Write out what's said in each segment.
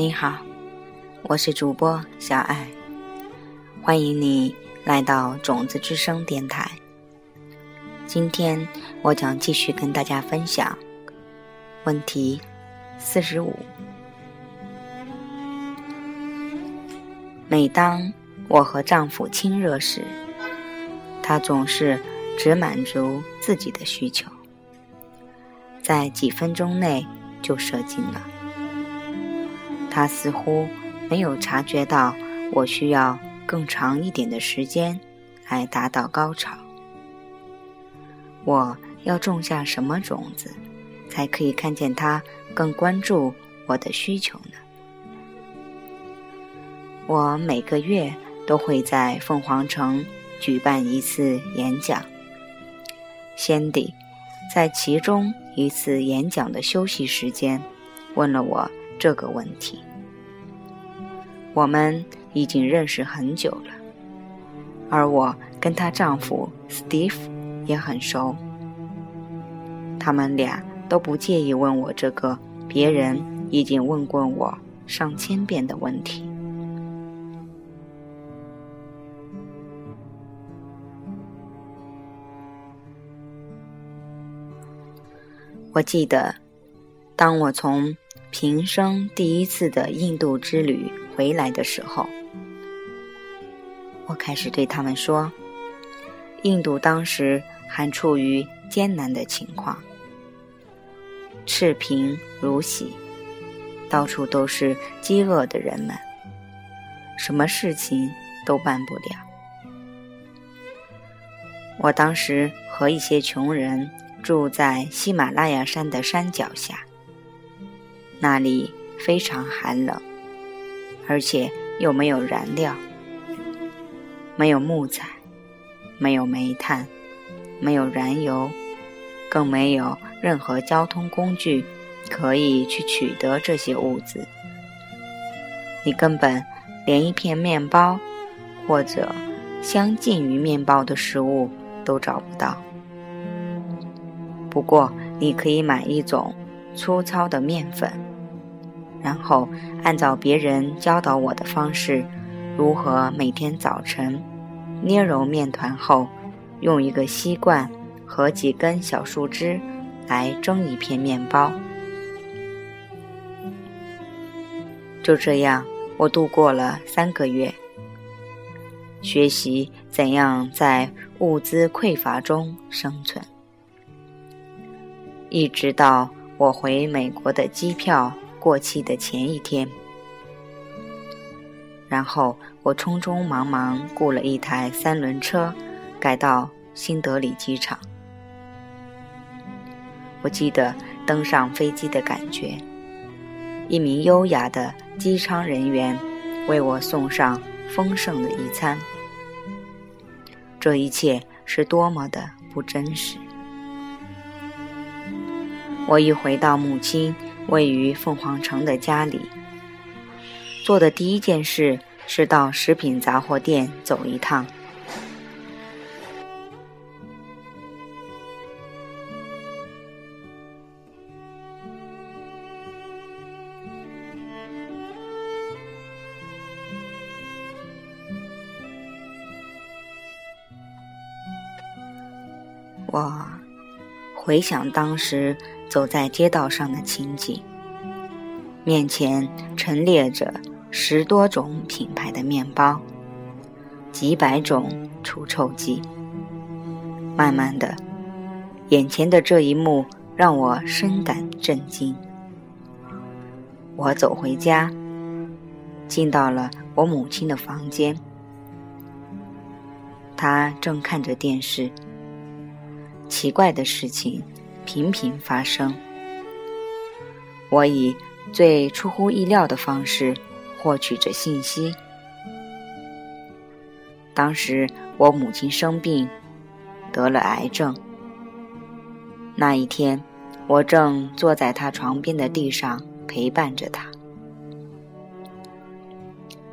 你好，我是主播小爱，欢迎你来到种子之声电台。今天我将继续跟大家分享问题四十五。每当我和丈夫亲热时，他总是只满足自己的需求，在几分钟内就射精了。他似乎没有察觉到我需要更长一点的时间来达到高潮。我要种下什么种子，才可以看见他更关注我的需求呢？我每个月都会在凤凰城举办一次演讲。先帝在其中一次演讲的休息时间问了我。这个问题，我们已经认识很久了，而我跟她丈夫 Steve 也很熟。他们俩都不介意问我这个别人已经问过我上千遍的问题。我记得，当我从平生第一次的印度之旅回来的时候，我开始对他们说：“印度当时还处于艰难的情况，赤贫如洗，到处都是饥饿的人们，什么事情都办不了。”我当时和一些穷人住在喜马拉雅山的山脚下。那里非常寒冷，而且又没有燃料，没有木材，没有煤炭，没有燃油，更没有任何交通工具可以去取得这些物资。你根本连一片面包或者相近于面包的食物都找不到。不过，你可以买一种粗糙的面粉。然后按照别人教导我的方式，如何每天早晨捏揉面团后，用一个锡罐和几根小树枝来蒸一片面包。就这样，我度过了三个月，学习怎样在物资匮乏中生存，一直到我回美国的机票。过期的前一天，然后我匆匆忙忙雇了一台三轮车，赶到新德里机场。我记得登上飞机的感觉，一名优雅的机舱人员为我送上丰盛的一餐。这一切是多么的不真实！我一回到母亲。位于凤凰城的家里，做的第一件事是到食品杂货店走一趟。我回想当时。走在街道上的情景，面前陈列着十多种品牌的面包，几百种除臭剂。慢慢的，眼前的这一幕让我深感震惊。我走回家，进到了我母亲的房间，她正看着电视。奇怪的事情。频频发生，我以最出乎意料的方式获取着信息。当时我母亲生病，得了癌症。那一天，我正坐在她床边的地上陪伴着她。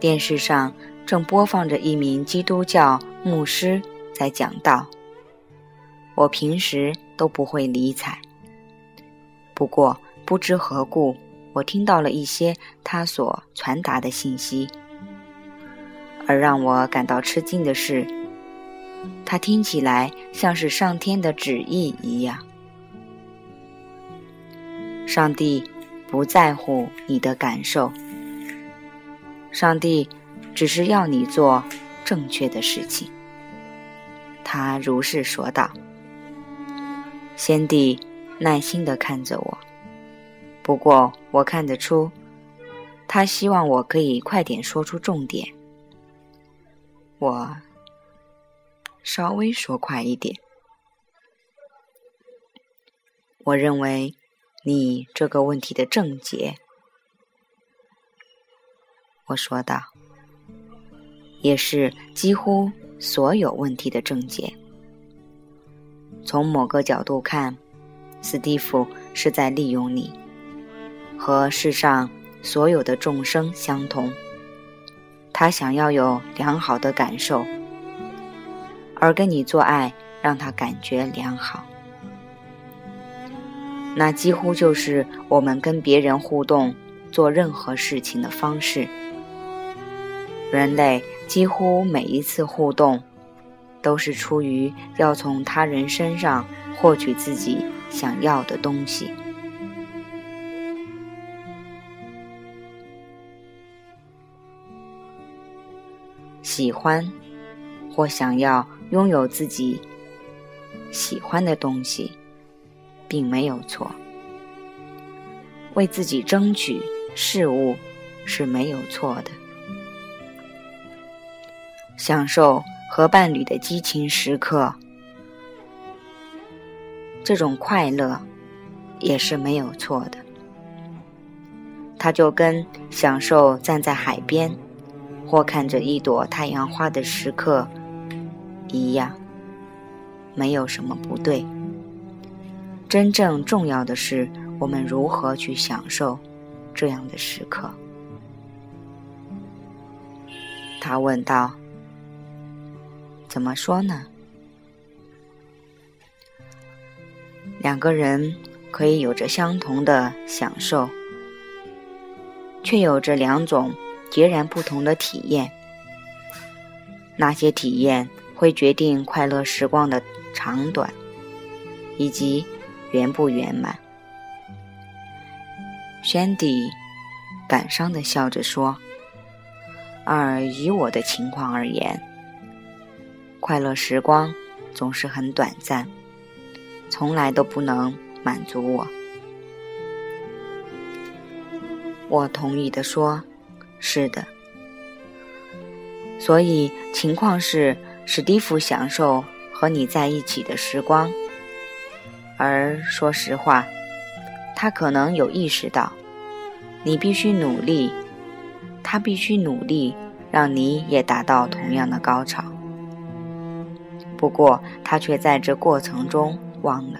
电视上正播放着一名基督教牧师在讲道。我平时都不会理睬，不过不知何故，我听到了一些他所传达的信息，而让我感到吃惊的是，他听起来像是上天的旨意一样。上帝不在乎你的感受，上帝只是要你做正确的事情。他如是说道。先帝耐心地看着我，不过我看得出，他希望我可以快点说出重点。我稍微说快一点。我认为。你这个问题的症结，我说道，也是几乎所有问题的症结。从某个角度看，斯蒂夫是在利用你，和世上所有的众生相同。他想要有良好的感受，而跟你做爱让他感觉良好。那几乎就是我们跟别人互动、做任何事情的方式。人类几乎每一次互动，都是出于要从他人身上获取自己想要的东西。喜欢或想要拥有自己喜欢的东西。并没有错，为自己争取事物是没有错的，享受和伴侣的激情时刻，这种快乐也是没有错的。它就跟享受站在海边或看着一朵太阳花的时刻一样，没有什么不对。真正重要的是，我们如何去享受这样的时刻。他问道：“怎么说呢？两个人可以有着相同的享受，却有着两种截然不同的体验。那些体验会决定快乐时光的长短，以及……”圆不圆满？轩迪感伤的笑着说：“而以我的情况而言，快乐时光总是很短暂，从来都不能满足我。”我同意的说：“是的。”所以情况是，史蒂夫享受和你在一起的时光。而说实话，他可能有意识到，你必须努力，他必须努力，让你也达到同样的高潮。不过，他却在这过程中忘了，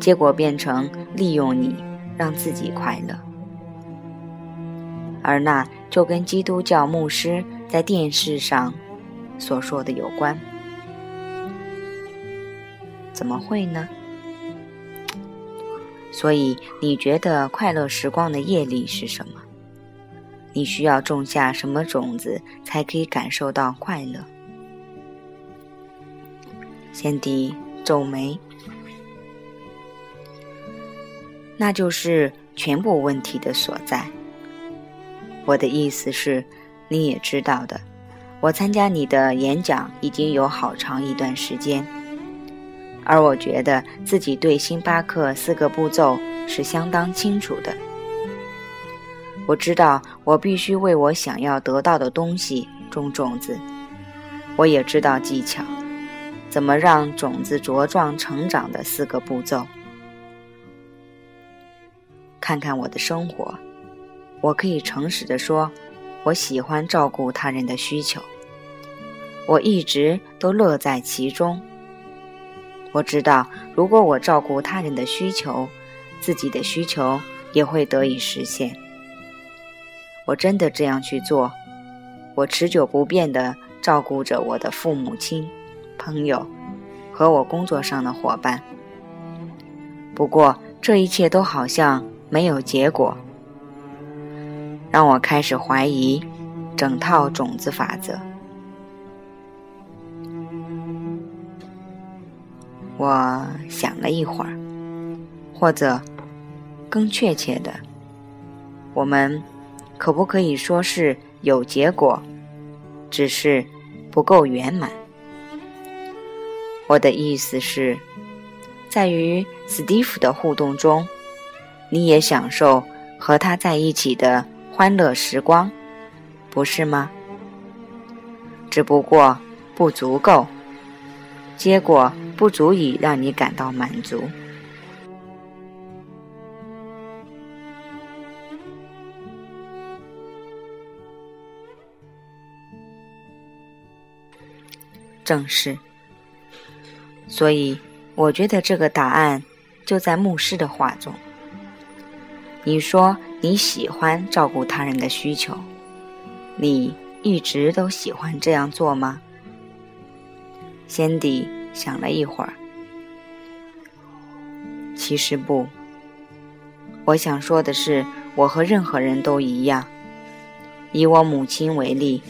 结果变成利用你，让自己快乐。而那就跟基督教牧师在电视上所说的有关。怎么会呢？所以，你觉得快乐时光的业力是什么？你需要种下什么种子才可以感受到快乐？先帝皱眉，那就是全部问题的所在。我的意思是，你也知道的，我参加你的演讲已经有好长一段时间。而我觉得自己对星巴克四个步骤是相当清楚的。我知道我必须为我想要得到的东西种种子，我也知道技巧，怎么让种子茁壮成长的四个步骤。看看我的生活，我可以诚实的说，我喜欢照顾他人的需求，我一直都乐在其中。我知道，如果我照顾他人的需求，自己的需求也会得以实现。我真的这样去做，我持久不变的照顾着我的父母亲、朋友和我工作上的伙伴。不过，这一切都好像没有结果，让我开始怀疑整套种子法则。我想了一会儿，或者更确切的，我们可不可以说是有结果，只是不够圆满？我的意思是，在与史蒂夫的互动中，你也享受和他在一起的欢乐时光，不是吗？只不过不足够，结果。不足以让你感到满足。正是，所以我觉得这个答案就在牧师的话中。你说你喜欢照顾他人的需求，你一直都喜欢这样做吗？先帝。想了一会儿，其实不。我想说的是，我和任何人都一样。以我母亲为例，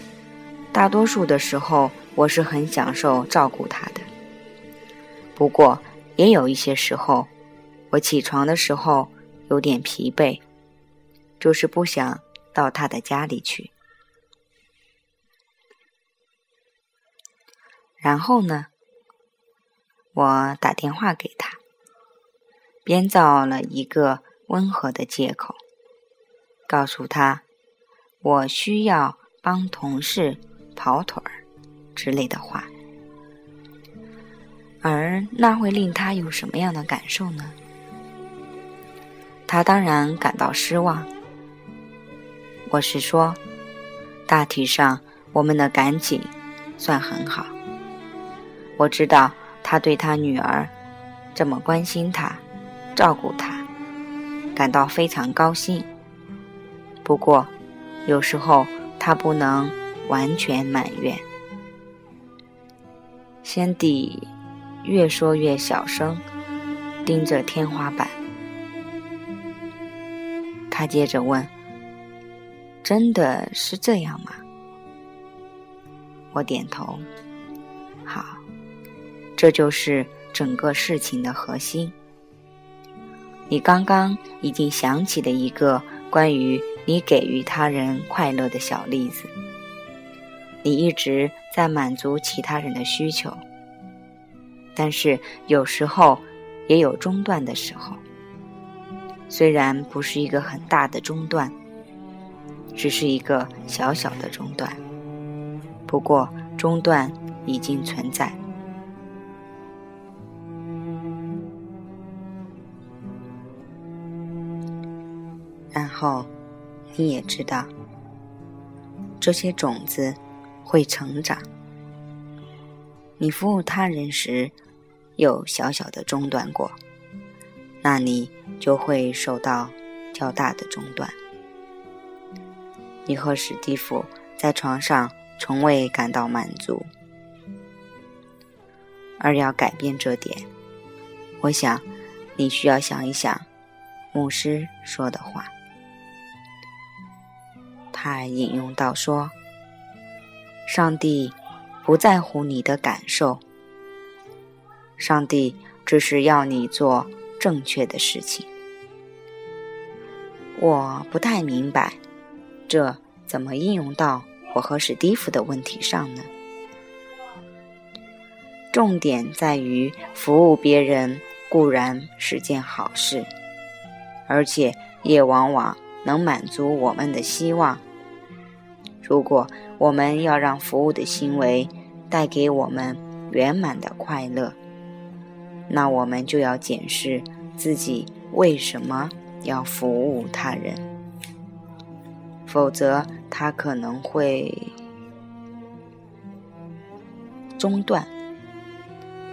大多数的时候我是很享受照顾她的。不过，也有一些时候，我起床的时候有点疲惫，就是不想到他的家里去。然后呢？我打电话给他，编造了一个温和的借口，告诉他我需要帮同事跑腿儿之类的话。而那会令他有什么样的感受呢？他当然感到失望。我是说，大体上我们的感情算很好。我知道。他对他女儿这么关心他、照顾他，感到非常高兴。不过，有时候他不能完全满愿。先帝越说越小声，盯着天花板。他接着问：“真的是这样吗？”我点头。好。这就是整个事情的核心。你刚刚已经想起了一个关于你给予他人快乐的小例子。你一直在满足其他人的需求，但是有时候也有中断的时候。虽然不是一个很大的中断，只是一个小小的中断，不过中断已经存在。然后，你也知道，这些种子会成长。你服务他人时，有小小的中断过，那你就会受到较大的中断。你和史蒂夫在床上从未感到满足，而要改变这点，我想你需要想一想牧师说的话。他引用到说：“上帝不在乎你的感受，上帝只是要你做正确的事情。”我不太明白，这怎么应用到我和史蒂夫的问题上呢？重点在于服务别人固然是件好事，而且也往往能满足我们的希望。如果我们要让服务的行为带给我们圆满的快乐，那我们就要检视自己为什么要服务他人，否则他可能会中断。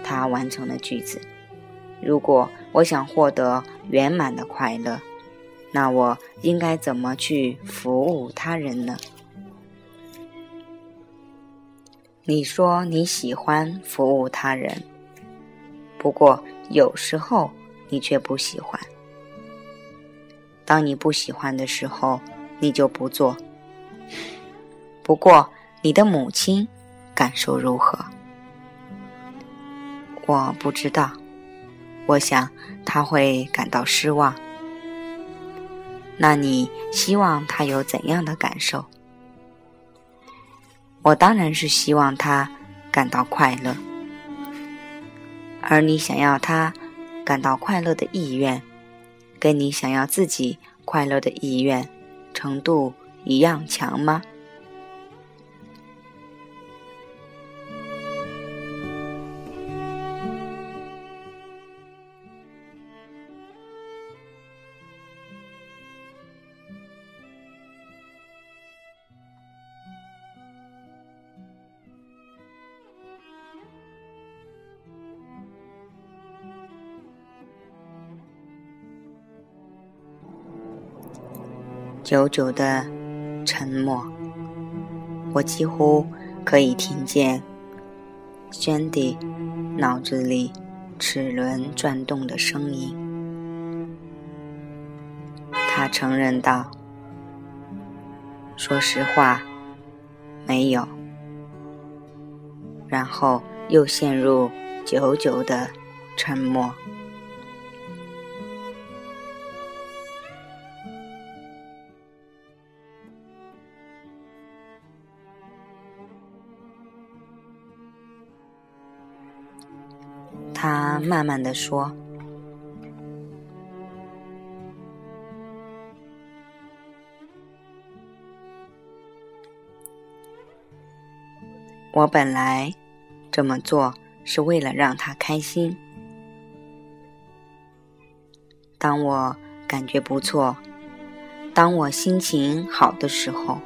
他完成了句子。如果我想获得圆满的快乐，那我应该怎么去服务他人呢？你说你喜欢服务他人，不过有时候你却不喜欢。当你不喜欢的时候，你就不做。不过，你的母亲感受如何？我不知道。我想她会感到失望。那你希望她有怎样的感受？我当然是希望他感到快乐。而你想要他感到快乐的意愿，跟你想要自己快乐的意愿程度一样强吗？久久的沉默，我几乎可以听见轩迪脑子里齿轮转动的声音。他承认道：“说实话，没有。”然后又陷入久久的沉默。慢慢的说：“我本来这么做是为了让他开心。当我感觉不错，当我心情好的时候，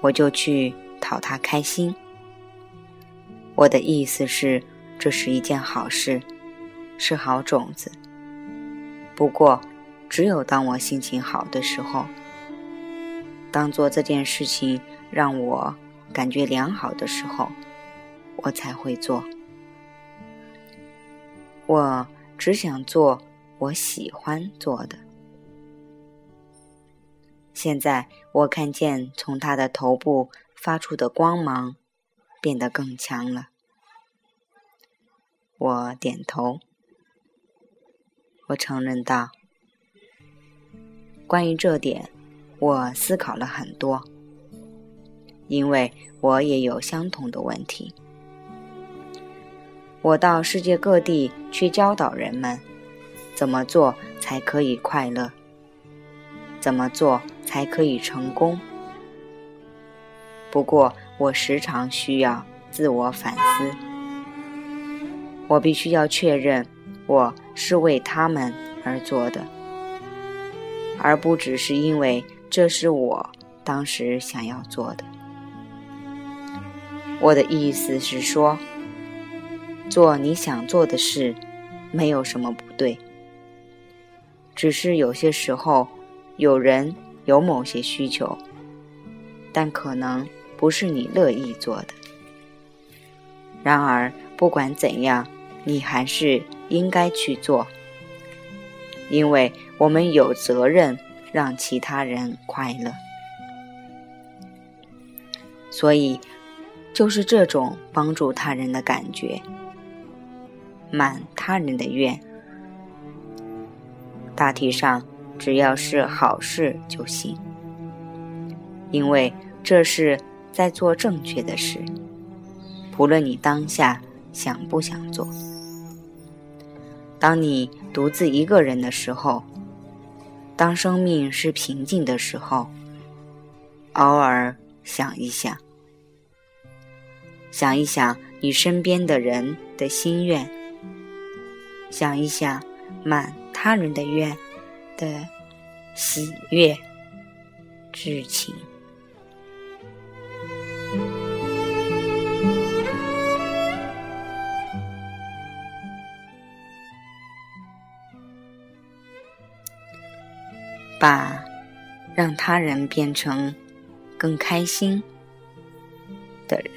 我就去讨他开心。我的意思是。”这是一件好事，是好种子。不过，只有当我心情好的时候，当做这件事情让我感觉良好的时候，我才会做。我只想做我喜欢做的。现在，我看见从他的头部发出的光芒变得更强了。我点头，我承认道：“关于这点，我思考了很多，因为我也有相同的问题。我到世界各地去教导人们，怎么做才可以快乐，怎么做才可以成功。不过，我时常需要自我反思。”我必须要确认，我是为他们而做的，而不只是因为这是我当时想要做的。我的意思是说，做你想做的事，没有什么不对，只是有些时候有人有某些需求，但可能不是你乐意做的。然而，不管怎样。你还是应该去做，因为我们有责任让其他人快乐。所以，就是这种帮助他人的感觉，满他人的愿。大体上，只要是好事就行，因为这是在做正确的事，不论你当下想不想做。当你独自一个人的时候，当生命是平静的时候，偶尔想一想，想一想你身边的人的心愿，想一想满他人的愿的喜悦之情。把让他人变成更开心的人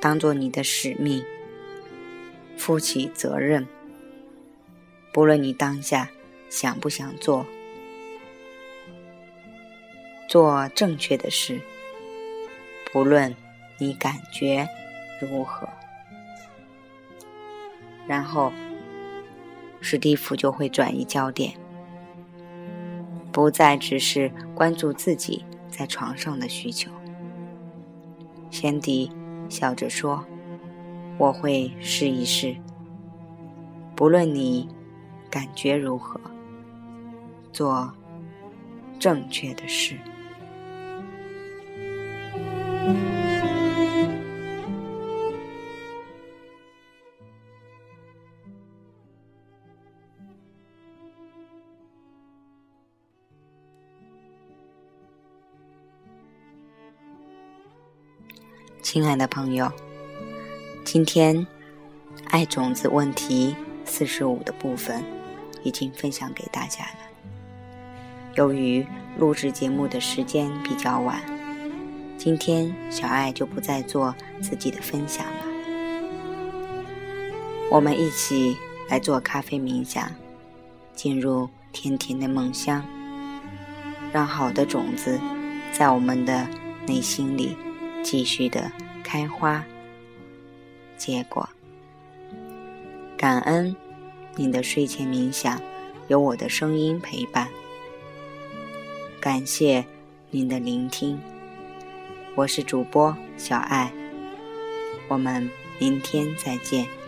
当做你的使命，负起责任。不论你当下想不想做，做正确的事，不论你感觉如何。然后，史蒂夫就会转移焦点，不再只是关注自己在床上的需求。先迪笑着说：“我会试一试，不论你感觉如何，做正确的事。”亲爱的朋友，今天爱种子问题四十五的部分已经分享给大家了。由于录制节目的时间比较晚，今天小爱就不再做自己的分享了。我们一起来做咖啡冥想，进入甜甜的梦乡，让好的种子在我们的内心里。继续的开花。结果，感恩您的睡前冥想有我的声音陪伴，感谢您的聆听，我是主播小爱，我们明天再见。